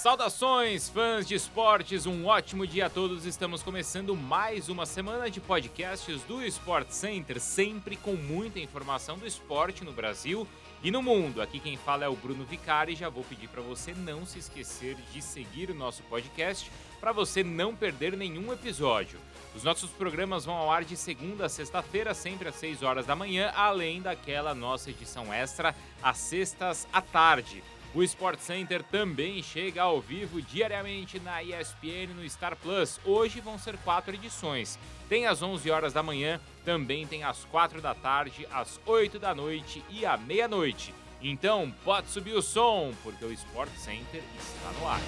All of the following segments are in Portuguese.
Saudações, fãs de esportes, um ótimo dia a todos. Estamos começando mais uma semana de podcasts do Sport Center, sempre com muita informação do esporte no Brasil e no mundo. Aqui quem fala é o Bruno Vicari e já vou pedir para você não se esquecer de seguir o nosso podcast para você não perder nenhum episódio. Os nossos programas vão ao ar de segunda a sexta-feira, sempre às 6 horas da manhã, além daquela nossa edição extra às sextas à tarde. O Sport Center também chega ao vivo diariamente na ESPN no Star Plus. Hoje vão ser quatro edições. Tem às 11 horas da manhã, também tem às 4 da tarde, às 8 da noite e à meia-noite. Então, pode subir o som, porque o Sport Center está no ar.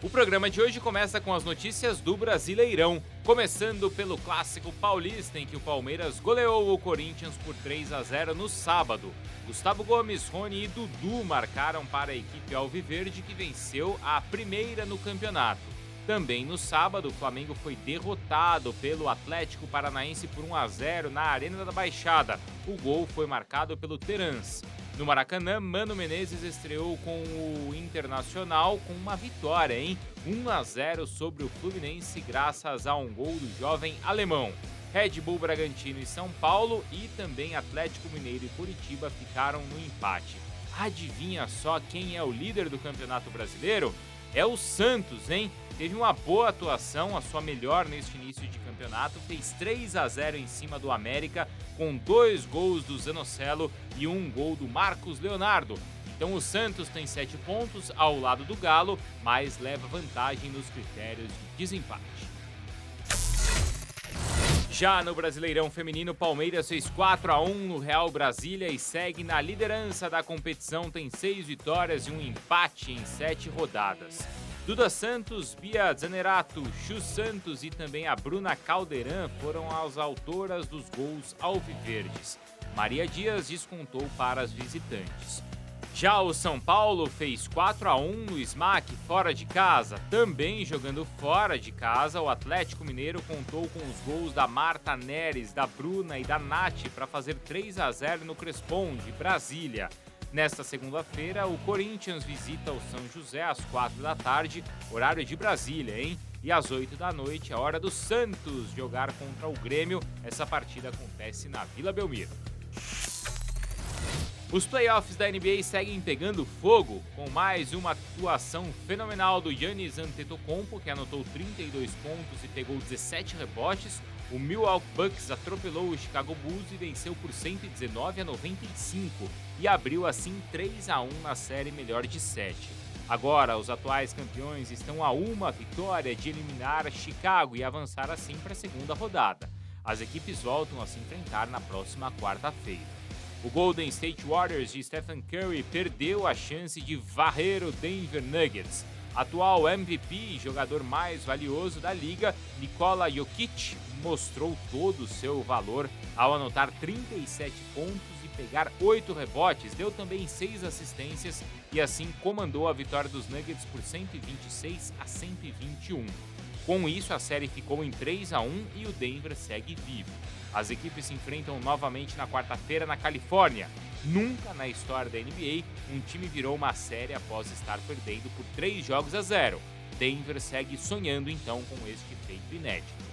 O programa de hoje começa com as notícias do Brasileirão, começando pelo clássico paulista em que o Palmeiras goleou o Corinthians por 3 a 0 no sábado. Gustavo Gomes, Rony e Dudu marcaram para a equipe alviverde que venceu a primeira no campeonato. Também no sábado, o Flamengo foi derrotado pelo Atlético Paranaense por 1 a 0 na Arena da Baixada. O gol foi marcado pelo Terans. No Maracanã, Mano Menezes estreou com o Internacional com uma vitória, hein? 1 a 0 sobre o Fluminense, graças a um gol do jovem alemão. Red Bull Bragantino e São Paulo e também Atlético Mineiro e Curitiba ficaram no empate. Adivinha só quem é o líder do Campeonato Brasileiro? É o Santos, hein? Teve uma boa atuação, a sua melhor neste início de campeonato, fez 3 a 0 em cima do América, com dois gols do Zanocelo e um gol do Marcos Leonardo. Então o Santos tem 7 pontos ao lado do Galo, mas leva vantagem nos critérios de desempate. Já no Brasileirão Feminino, Palmeiras fez 4 a 1 no Real Brasília e segue na liderança da competição, tem 6 vitórias e um empate em 7 rodadas. Duda Santos, Bia Zanerato, Chu Santos e também a Bruna Caldeirão foram as autoras dos gols alviverdes. Maria Dias descontou para as visitantes. Já o São Paulo fez 4 a 1 no SMAC fora de casa. Também jogando fora de casa, o Atlético Mineiro contou com os gols da Marta Neres, da Bruna e da Nath para fazer 3 a 0 no Crespon de Brasília. Nesta segunda-feira, o Corinthians visita o São José às 4 da tarde, horário de Brasília, hein? E às 8 da noite, a hora do Santos jogar contra o Grêmio. Essa partida acontece na Vila Belmiro. Os playoffs da NBA seguem pegando fogo, com mais uma atuação fenomenal do Giannis Antetokounmpo, que anotou 32 pontos e pegou 17 rebotes. O Milwaukee Bucks atropelou o Chicago Bulls e venceu por 119 a 95 e abriu assim 3 a 1 na série melhor de 7. Agora, os atuais campeões estão a uma vitória de eliminar Chicago e avançar assim para a segunda rodada. As equipes voltam a se enfrentar na próxima quarta-feira. O Golden State Warriors de Stephen Curry perdeu a chance de varrer o Denver Nuggets. Atual MVP e jogador mais valioso da liga, Nikola Jokic, mostrou todo o seu valor ao anotar 37 pontos e pegar 8 rebotes, deu também 6 assistências e assim comandou a vitória dos Nuggets por 126 a 121. Com isso, a série ficou em 3 a 1 e o Denver segue vivo. As equipes se enfrentam novamente na quarta-feira na Califórnia. Nunca na história da NBA um time virou uma série após estar perdendo por 3 jogos a 0. Denver segue sonhando então com este feito inédito.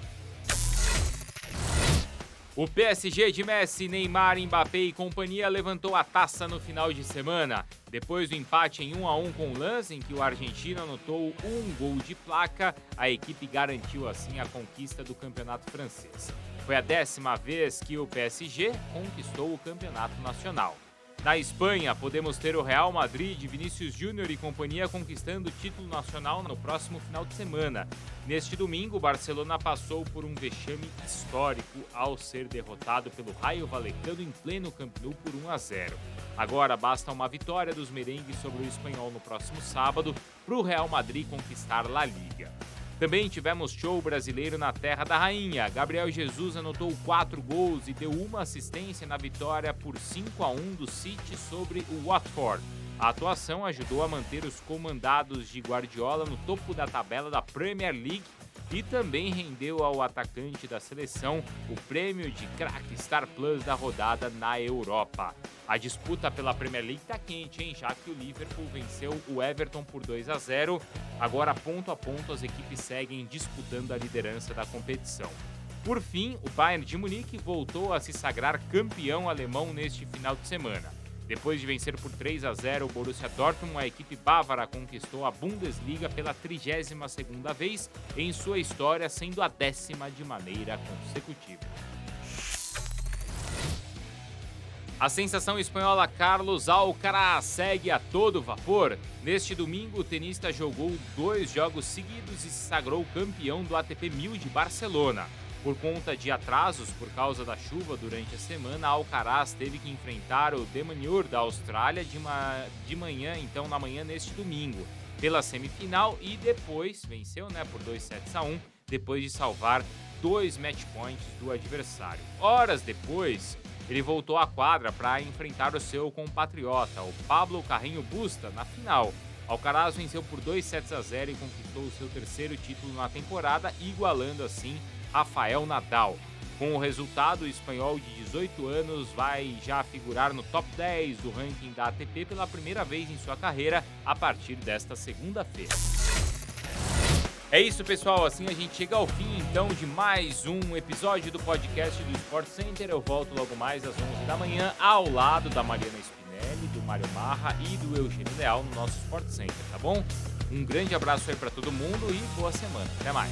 O PSG de Messi, Neymar, Mbappé e companhia levantou a taça no final de semana. Depois do empate em 1 a 1 com o Lance, em que o argentino anotou um gol de placa, a equipe garantiu assim a conquista do campeonato francês. Foi a décima vez que o PSG conquistou o campeonato nacional. Na Espanha, podemos ter o Real Madrid, Vinícius Júnior e companhia conquistando o título nacional no próximo final de semana. Neste domingo, o Barcelona passou por um vexame histórico ao ser derrotado pelo Raio Vallecano em pleno Camp Nou por 1 a 0. Agora basta uma vitória dos merengues sobre o espanhol no próximo sábado para o Real Madrid conquistar La Liga. Também tivemos show brasileiro na Terra da Rainha. Gabriel Jesus anotou quatro gols e deu uma assistência na vitória por 5 a 1 do City sobre o Watford. A atuação ajudou a manter os comandados de Guardiola no topo da tabela da Premier League e também rendeu ao atacante da seleção o prêmio de craque Star Plus da rodada na Europa. A disputa pela Premier League está quente, hein? Já que o Liverpool venceu o Everton por 2 a 0. Agora, ponto a ponto, as equipes seguem disputando a liderança da competição. Por fim, o Bayern de Munique voltou a se sagrar campeão alemão neste final de semana. Depois de vencer por 3 a 0 o Borussia Dortmund, a equipe bávara conquistou a Bundesliga pela 32ª vez em sua história, sendo a décima de maneira consecutiva. A sensação espanhola Carlos Alcaraz segue a todo vapor. Neste domingo, o tenista jogou dois jogos seguidos e se sagrou campeão do ATP 1000 de Barcelona. Por conta de atrasos por causa da chuva durante a semana, Alcaraz teve que enfrentar o Demaniur da Austrália de, ma de manhã, então na manhã neste domingo, pela semifinal e depois venceu, né, por 2 sets a 1, depois de salvar dois match points do adversário. Horas depois, ele voltou à quadra para enfrentar o seu compatriota, o Pablo Carrinho Busta, na final. Alcaraz venceu por 2 sets a 0 e conquistou o seu terceiro título na temporada, igualando assim Rafael Nadal. Com o resultado, o espanhol de 18 anos vai já figurar no top 10 do ranking da ATP pela primeira vez em sua carreira a partir desta segunda-feira. É isso, pessoal. Assim a gente chega ao fim, então, de mais um episódio do podcast do Sport Center. Eu volto logo mais às 11 da manhã, ao lado da Mariana Spinelli, do Mário Marra e do Eugênio Leal no nosso Sport Center, tá bom? Um grande abraço aí para todo mundo e boa semana. Até mais.